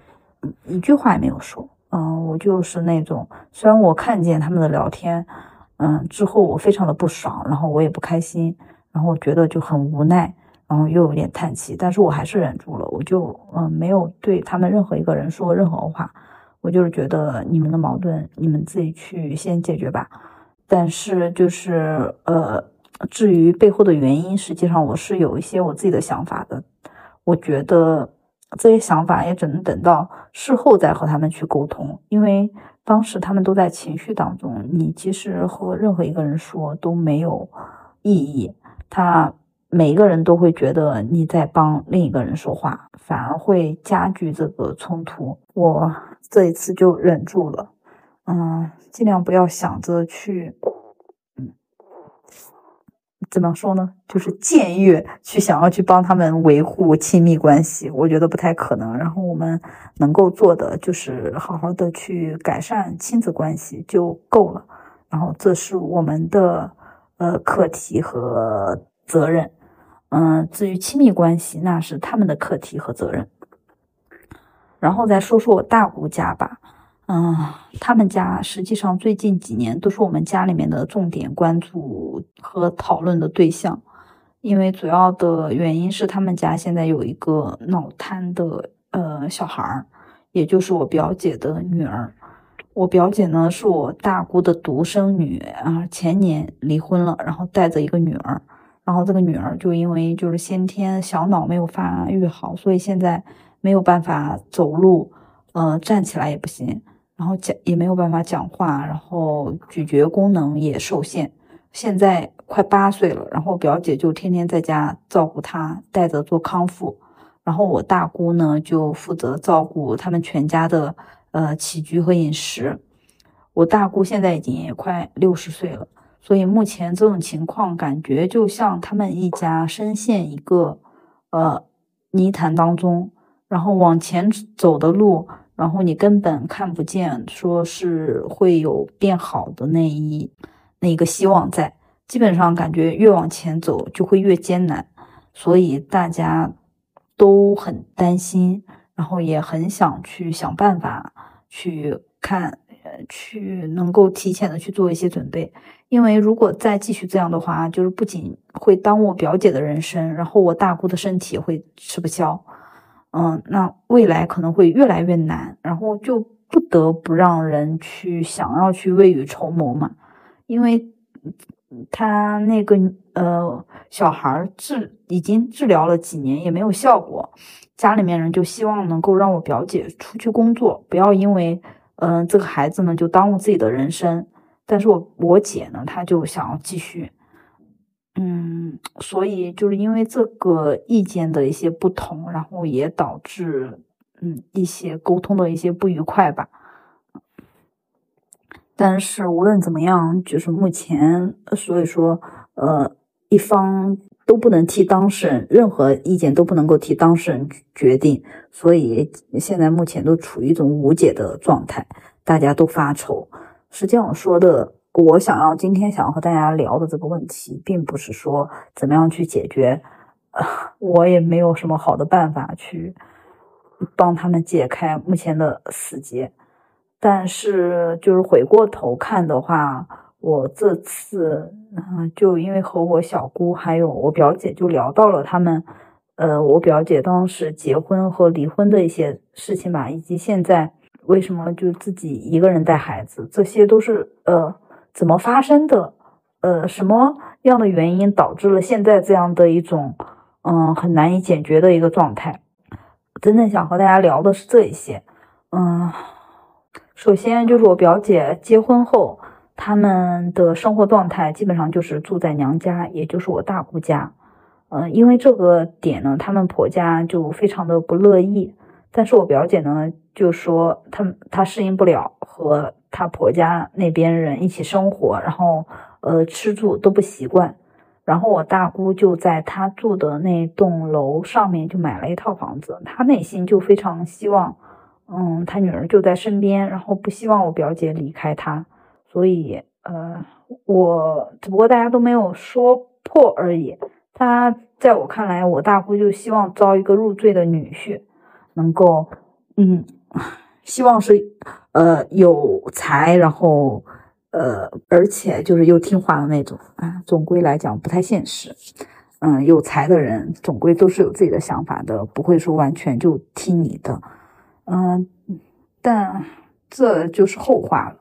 一句话也没有说，嗯，我就是那种，虽然我看见他们的聊天，嗯，之后我非常的不爽，然后我也不开心。然后我觉得就很无奈，然后又有点叹气，但是我还是忍住了，我就嗯没有对他们任何一个人说任何话，我就是觉得你们的矛盾你们自己去先解决吧。但是就是呃，至于背后的原因，实际上我是有一些我自己的想法的。我觉得这些想法也只能等到事后再和他们去沟通，因为当时他们都在情绪当中，你其实和任何一个人说都没有意义。他每一个人都会觉得你在帮另一个人说话，反而会加剧这个冲突。我这一次就忍住了，嗯，尽量不要想着去。嗯怎么说呢？就是僭越去想要去帮他们维护亲密关系，我觉得不太可能。然后我们能够做的就是好好的去改善亲子关系就够了。然后这是我们的呃课题和责任。嗯，至于亲密关系，那是他们的课题和责任。然后再说说我大姑家吧。嗯，他们家实际上最近几年都是我们家里面的重点关注和讨论的对象，因为主要的原因是他们家现在有一个脑瘫的呃小孩儿，也就是我表姐的女儿。我表姐呢是我大姑的独生女啊，前年离婚了，然后带着一个女儿，然后这个女儿就因为就是先天小脑没有发育好，所以现在没有办法走路，呃，站起来也不行。然后讲也没有办法讲话，然后咀嚼功能也受限。现在快八岁了，然后表姐就天天在家照顾她，带着做康复。然后我大姑呢就负责照顾他们全家的呃起居和饮食。我大姑现在已经也快六十岁了，所以目前这种情况感觉就像他们一家深陷一个呃泥潭当中，然后往前走的路。然后你根本看不见，说是会有变好的那一那一个希望在，基本上感觉越往前走就会越艰难，所以大家都很担心，然后也很想去想办法去看，呃，去能够提前的去做一些准备，因为如果再继续这样的话，就是不仅会耽误我表姐的人生，然后我大姑的身体会吃不消。嗯，那未来可能会越来越难，然后就不得不让人去想要去未雨绸缪嘛，因为他那个呃小孩治已经治疗了几年也没有效果，家里面人就希望能够让我表姐出去工作，不要因为嗯这个孩子呢就耽误自己的人生，但是我我姐呢她就想要继续。嗯，所以就是因为这个意见的一些不同，然后也导致嗯一些沟通的一些不愉快吧。但是无论怎么样，就是目前，所以说呃一方都不能替当事人，任何意见都不能够替当事人决定，所以现在目前都处于一种无解的状态，大家都发愁。实际上说的。我想要今天想要和大家聊的这个问题，并不是说怎么样去解决，我也没有什么好的办法去帮他们解开目前的死结。但是就是回过头看的话，我这次嗯，就因为和我小姑还有我表姐就聊到了他们，呃，我表姐当时结婚和离婚的一些事情吧，以及现在为什么就自己一个人带孩子，这些都是呃。怎么发生的？呃，什么样的原因导致了现在这样的一种，嗯，很难以解决的一个状态？真正想和大家聊的是这一些。嗯，首先就是我表姐结婚后，他们的生活状态基本上就是住在娘家，也就是我大姑家。嗯，因为这个点呢，他们婆家就非常的不乐意。但是我表姐呢，就说她她适应不了和她婆家那边人一起生活，然后呃吃住都不习惯。然后我大姑就在她住的那栋楼上面就买了一套房子，她内心就非常希望，嗯，她女儿就在身边，然后不希望我表姐离开她。所以呃，我只不过大家都没有说破而已。他在我看来，我大姑就希望招一个入赘的女婿。能够，嗯，希望是，呃，有才，然后，呃，而且就是又听话的那种啊。总归来讲不太现实，嗯，有才的人总归都是有自己的想法的，不会说完全就听你的，嗯，但这就是后话了。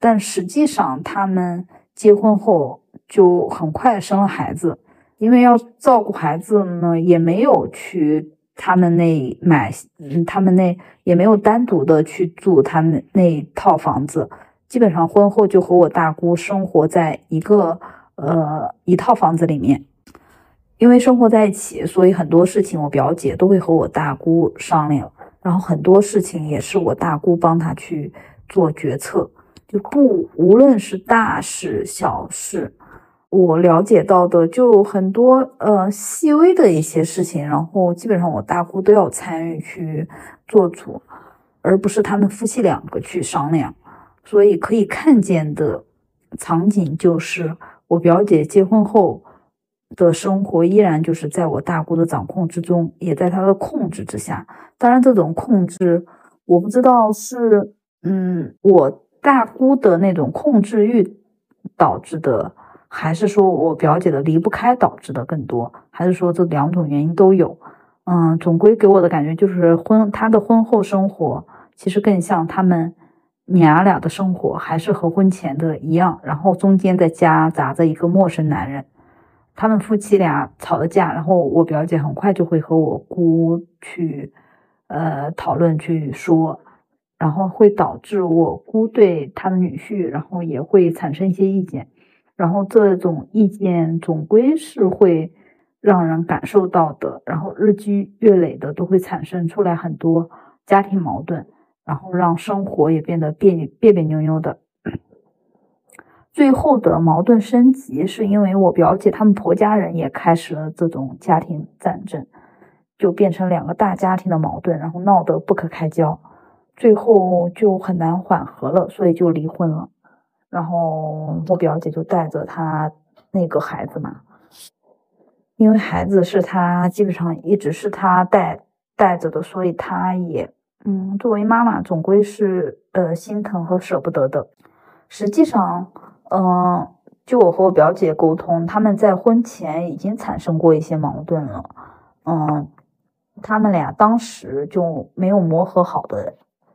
但实际上他们结婚后就很快生了孩子，因为要照顾孩子呢，也没有去他们那买，嗯，他们那也没有单独的去住他们那套房子，基本上婚后就和我大姑生活在一个呃一套房子里面。因为生活在一起，所以很多事情我表姐都会和我大姑商量，然后很多事情也是我大姑帮她去做决策，就不无论是大事小事，我了解到的就很多呃细微的一些事情，然后基本上我大姑都要参与去做主，而不是他们夫妻两个去商量，所以可以看见的场景就是我表姐结婚后。的生活依然就是在我大姑的掌控之中，也在她的控制之下。当然，这种控制我不知道是嗯我大姑的那种控制欲导致的，还是说我表姐的离不开导致的更多，还是说这两种原因都有。嗯，总归给我的感觉就是婚她的婚后生活其实更像他们娘俩的生活，还是和婚前的一样，然后中间再夹杂着一个陌生男人。他们夫妻俩吵了架，然后我表姐很快就会和我姑去，呃，讨论去说，然后会导致我姑对她的女婿，然后也会产生一些意见，然后这种意见总归是会让人感受到的，然后日积月累的都会产生出来很多家庭矛盾，然后让生活也变得别别别扭扭的。最后的矛盾升级，是因为我表姐他们婆家人也开始了这种家庭战争，就变成两个大家庭的矛盾，然后闹得不可开交，最后就很难缓和了，所以就离婚了。然后我表姐就带着她那个孩子嘛，因为孩子是她基本上一直是她带带着的，所以她也嗯，作为妈妈总归是呃心疼和舍不得的。实际上。嗯，就我和我表姐沟通，他们在婚前已经产生过一些矛盾了。嗯，他们俩当时就没有磨合好的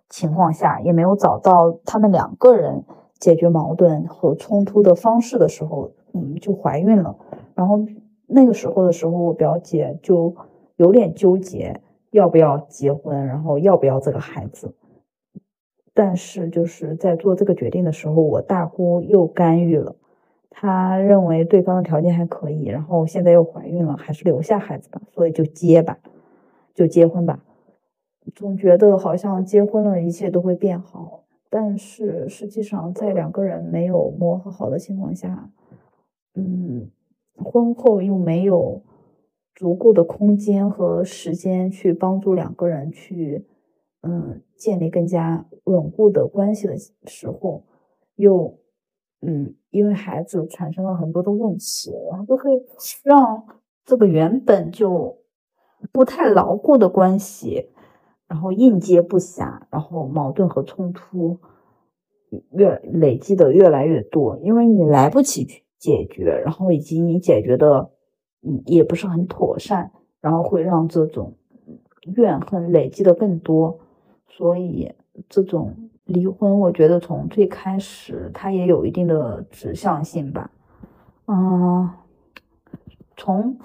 情况下，也没有找到他们两个人解决矛盾和冲突的方式的时候，嗯，就怀孕了。然后那个时候的时候，我表姐就有点纠结，要不要结婚，然后要不要这个孩子。但是就是在做这个决定的时候，我大姑又干预了。她认为对方的条件还可以，然后现在又怀孕了，还是留下孩子吧，所以就结吧，就结婚吧。总觉得好像结婚了，一切都会变好。但是实际上，在两个人没有磨合好的情况下，嗯，婚后又没有足够的空间和时间去帮助两个人去。嗯，建立更加稳固的关系的时候，又嗯，因为孩子产生了很多的问题，然后就会让这个原本就不太牢固的关系，然后应接不暇，然后矛盾和冲突越累积的越来越多，因为你来不及去解决，然后以及你解决的嗯也不是很妥善，然后会让这种怨恨累积的更多。所以，这种离婚，我觉得从最开始它也有一定的指向性吧。嗯，从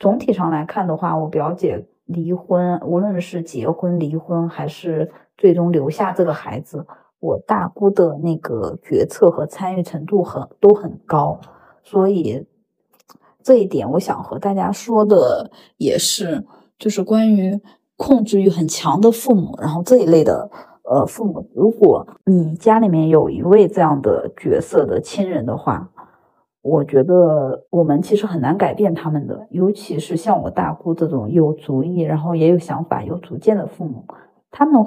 总体上来看的话，我表姐离婚，无论是结婚、离婚，还是最终留下这个孩子，我大姑的那个决策和参与程度很都很高。所以，这一点我想和大家说的也是，就是关于。控制欲很强的父母，然后这一类的呃父母，如果你家里面有一位这样的角色的亲人的话，我觉得我们其实很难改变他们的，尤其是像我大姑这种有主意，然后也有想法、有主见的父母，他们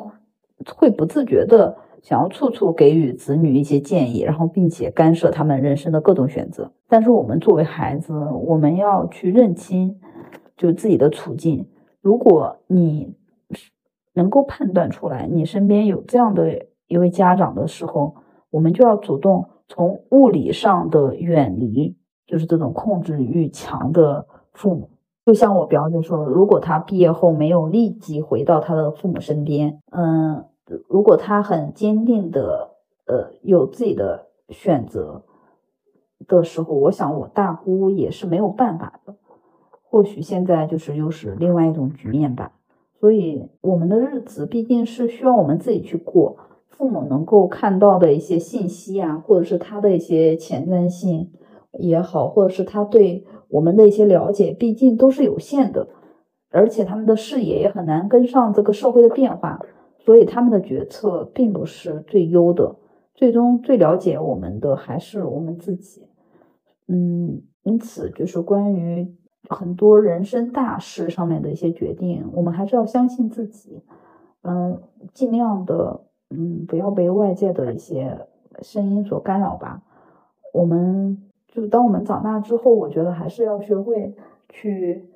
会不自觉的想要处处给予子女一些建议，然后并且干涉他们人生的各种选择。但是我们作为孩子，我们要去认清就自己的处境。如果你能够判断出来，你身边有这样的一位家长的时候，我们就要主动从物理上的远离，就是这种控制欲强的父母。就像我表姐说，如果他毕业后没有立即回到他的父母身边，嗯，如果他很坚定的，呃，有自己的选择，的时候，我想我大姑也是没有办法的。或许现在就是又是另外一种局面吧。所以我们的日子毕竟是需要我们自己去过。父母能够看到的一些信息啊，或者是他的一些前瞻性也好，或者是他对我们的一些了解，毕竟都是有限的，而且他们的视野也很难跟上这个社会的变化，所以他们的决策并不是最优的。最终最了解我们的还是我们自己。嗯，因此就是关于很多人生大事上面的一些决定，我们还是要相信自己。嗯，尽量的。嗯，不要被外界的一些声音所干扰吧。我们就当我们长大之后，我觉得还是要学会去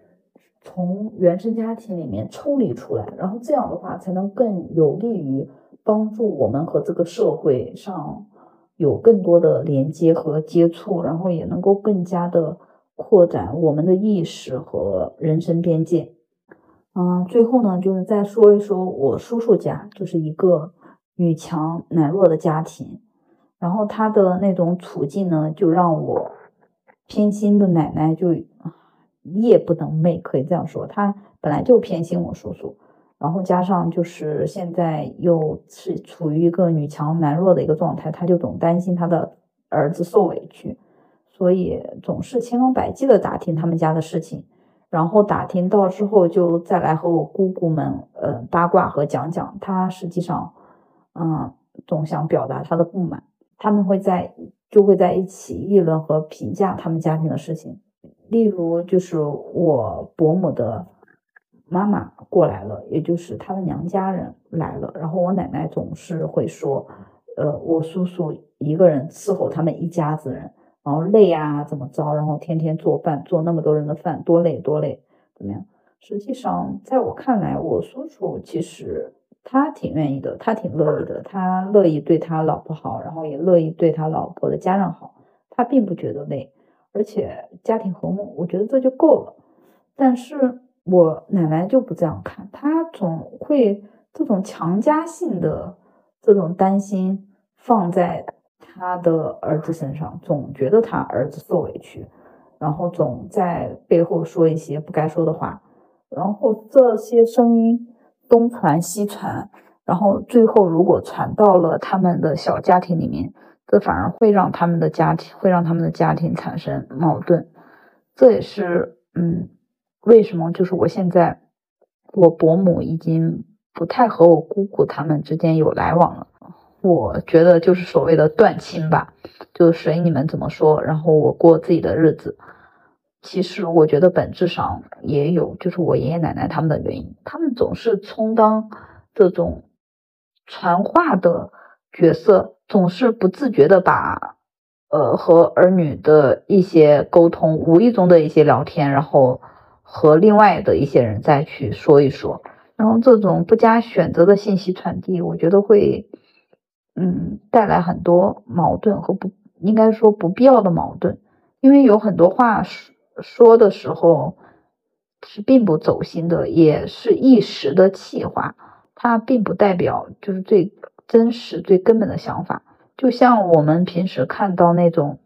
从原生家庭里面抽离出来，然后这样的话才能更有利于帮助我们和这个社会上有更多的连接和接触，然后也能够更加的扩展我们的意识和人生边界。嗯，最后呢，就是再说一说我叔叔家，就是一个。女强男弱的家庭，然后他的那种处境呢，就让我偏心的奶奶就夜不能寐，可以这样说。他本来就偏心我叔叔，然后加上就是现在又是处于一个女强男弱的一个状态，他就总担心他的儿子受委屈，所以总是千方百计的打听他们家的事情，然后打听到之后就再来和我姑姑们呃八卦和讲讲，他实际上。嗯，总想表达他的不满，他们会在就会在一起议论和评价他们家庭的事情。例如，就是我伯母的妈妈过来了，也就是他的娘家人来了，然后我奶奶总是会说，呃，我叔叔一个人伺候他们一家子人，然后累啊，怎么着，然后天天做饭，做那么多人的饭，多累多累，怎么样？实际上，在我看来，我叔叔其实。他挺愿意的，他挺乐意的，他乐意对他老婆好，然后也乐意对他老婆的家人好，他并不觉得累，而且家庭和睦，我觉得这就够了。但是我奶奶就不这样看，她总会这种强加性的这种担心放在他的儿子身上，总觉得他儿子受委屈，然后总在背后说一些不该说的话，然后这些声音。东传西传，然后最后如果传到了他们的小家庭里面，这反而会让他们的家庭会让他们的家庭产生矛盾。这也是嗯，为什么就是我现在我伯母已经不太和我姑姑他们之间有来往了。我觉得就是所谓的断亲吧，就随你们怎么说，然后我过自己的日子。其实我觉得本质上也有，就是我爷爷奶奶他们的原因，他们总是充当这种传话的角色，总是不自觉的把呃和儿女的一些沟通，无意中的一些聊天，然后和另外的一些人再去说一说，然后这种不加选择的信息传递，我觉得会嗯带来很多矛盾和不应该说不必要的矛盾，因为有很多话是。说的时候是并不走心的，也是一时的气话，它并不代表就是最真实、最根本的想法。就像我们平时看到那种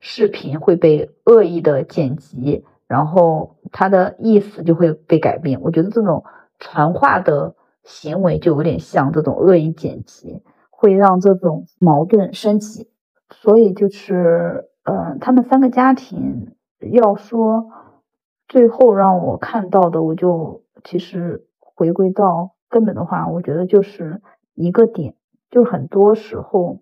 视频会被恶意的剪辑，然后它的意思就会被改变。我觉得这种传话的行为就有点像这种恶意剪辑，会让这种矛盾升级。所以就是，呃，他们三个家庭。要说最后让我看到的，我就其实回归到根本的话，我觉得就是一个点，就很多时候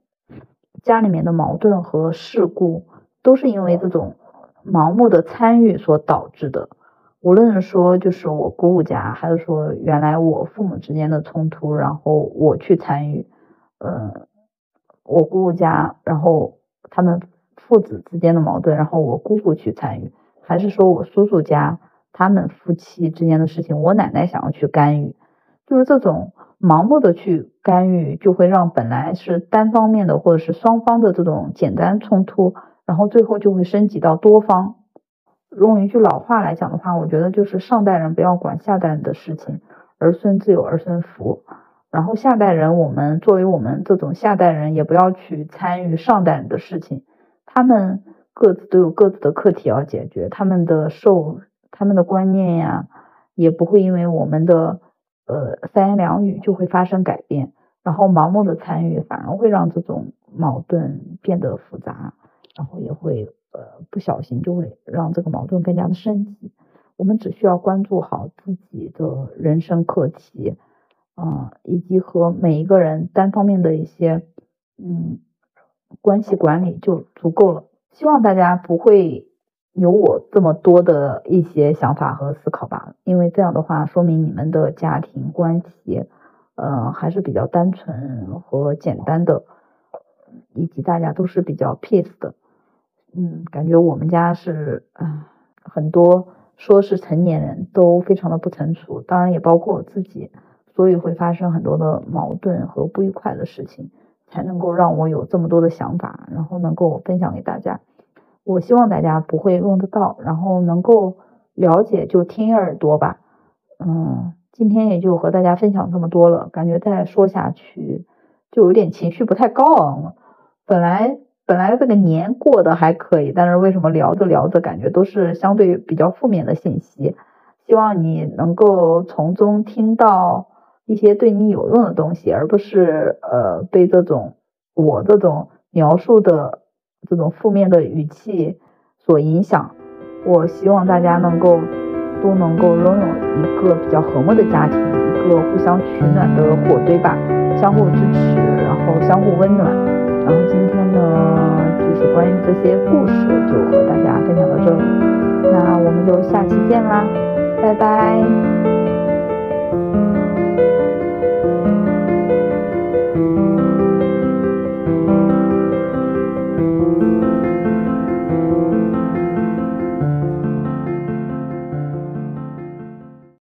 家里面的矛盾和事故都是因为这种盲目的参与所导致的。无论是说就是我姑姑家，还是说原来我父母之间的冲突，然后我去参与，呃，我姑姑家，然后他们。父子之间的矛盾，然后我姑姑去参与，还是说我叔叔家他们夫妻之间的事情，我奶奶想要去干预，就是这种盲目的去干预，就会让本来是单方面的或者是双方的这种简单冲突，然后最后就会升级到多方。用一句老话来讲的话，我觉得就是上代人不要管下代人的事情，儿孙自有儿孙福。然后下代人，我们作为我们这种下代人，也不要去参与上代人的事情。他们各自都有各自的课题要解决，他们的受他们的观念呀，也不会因为我们的呃三言两语就会发生改变。然后盲目的参与反而会让这种矛盾变得复杂，然后也会呃不小心就会让这个矛盾更加的升级。我们只需要关注好自己的人生课题，啊，以及和每一个人单方面的一些嗯关系管理就足够了。希望大家不会有我这么多的一些想法和思考吧，因为这样的话说明你们的家庭关系。呃，还是比较单纯和简单的，以及大家都是比较 peace 的，嗯，感觉我们家是啊，很多说是成年人都非常的不成熟，当然也包括我自己，所以会发生很多的矛盾和不愉快的事情，才能够让我有这么多的想法，然后能够分享给大家。我希望大家不会用得到，然后能够了解就听耳朵吧，嗯。今天也就和大家分享这么多了，感觉再说下去就有点情绪不太高昂了。本来本来这个年过得还可以，但是为什么聊着聊着感觉都是相对比较负面的信息？希望你能够从中听到一些对你有用的东西，而不是呃被这种我这种描述的这种负面的语气所影响。我希望大家能够。都能够拥有一个比较和睦的家庭，一个互相取暖的火堆吧，相互支持，然后相互温暖。然后今天呢，就是关于这些故事，就和大家分享到这里。那我们就下期见啦，拜拜。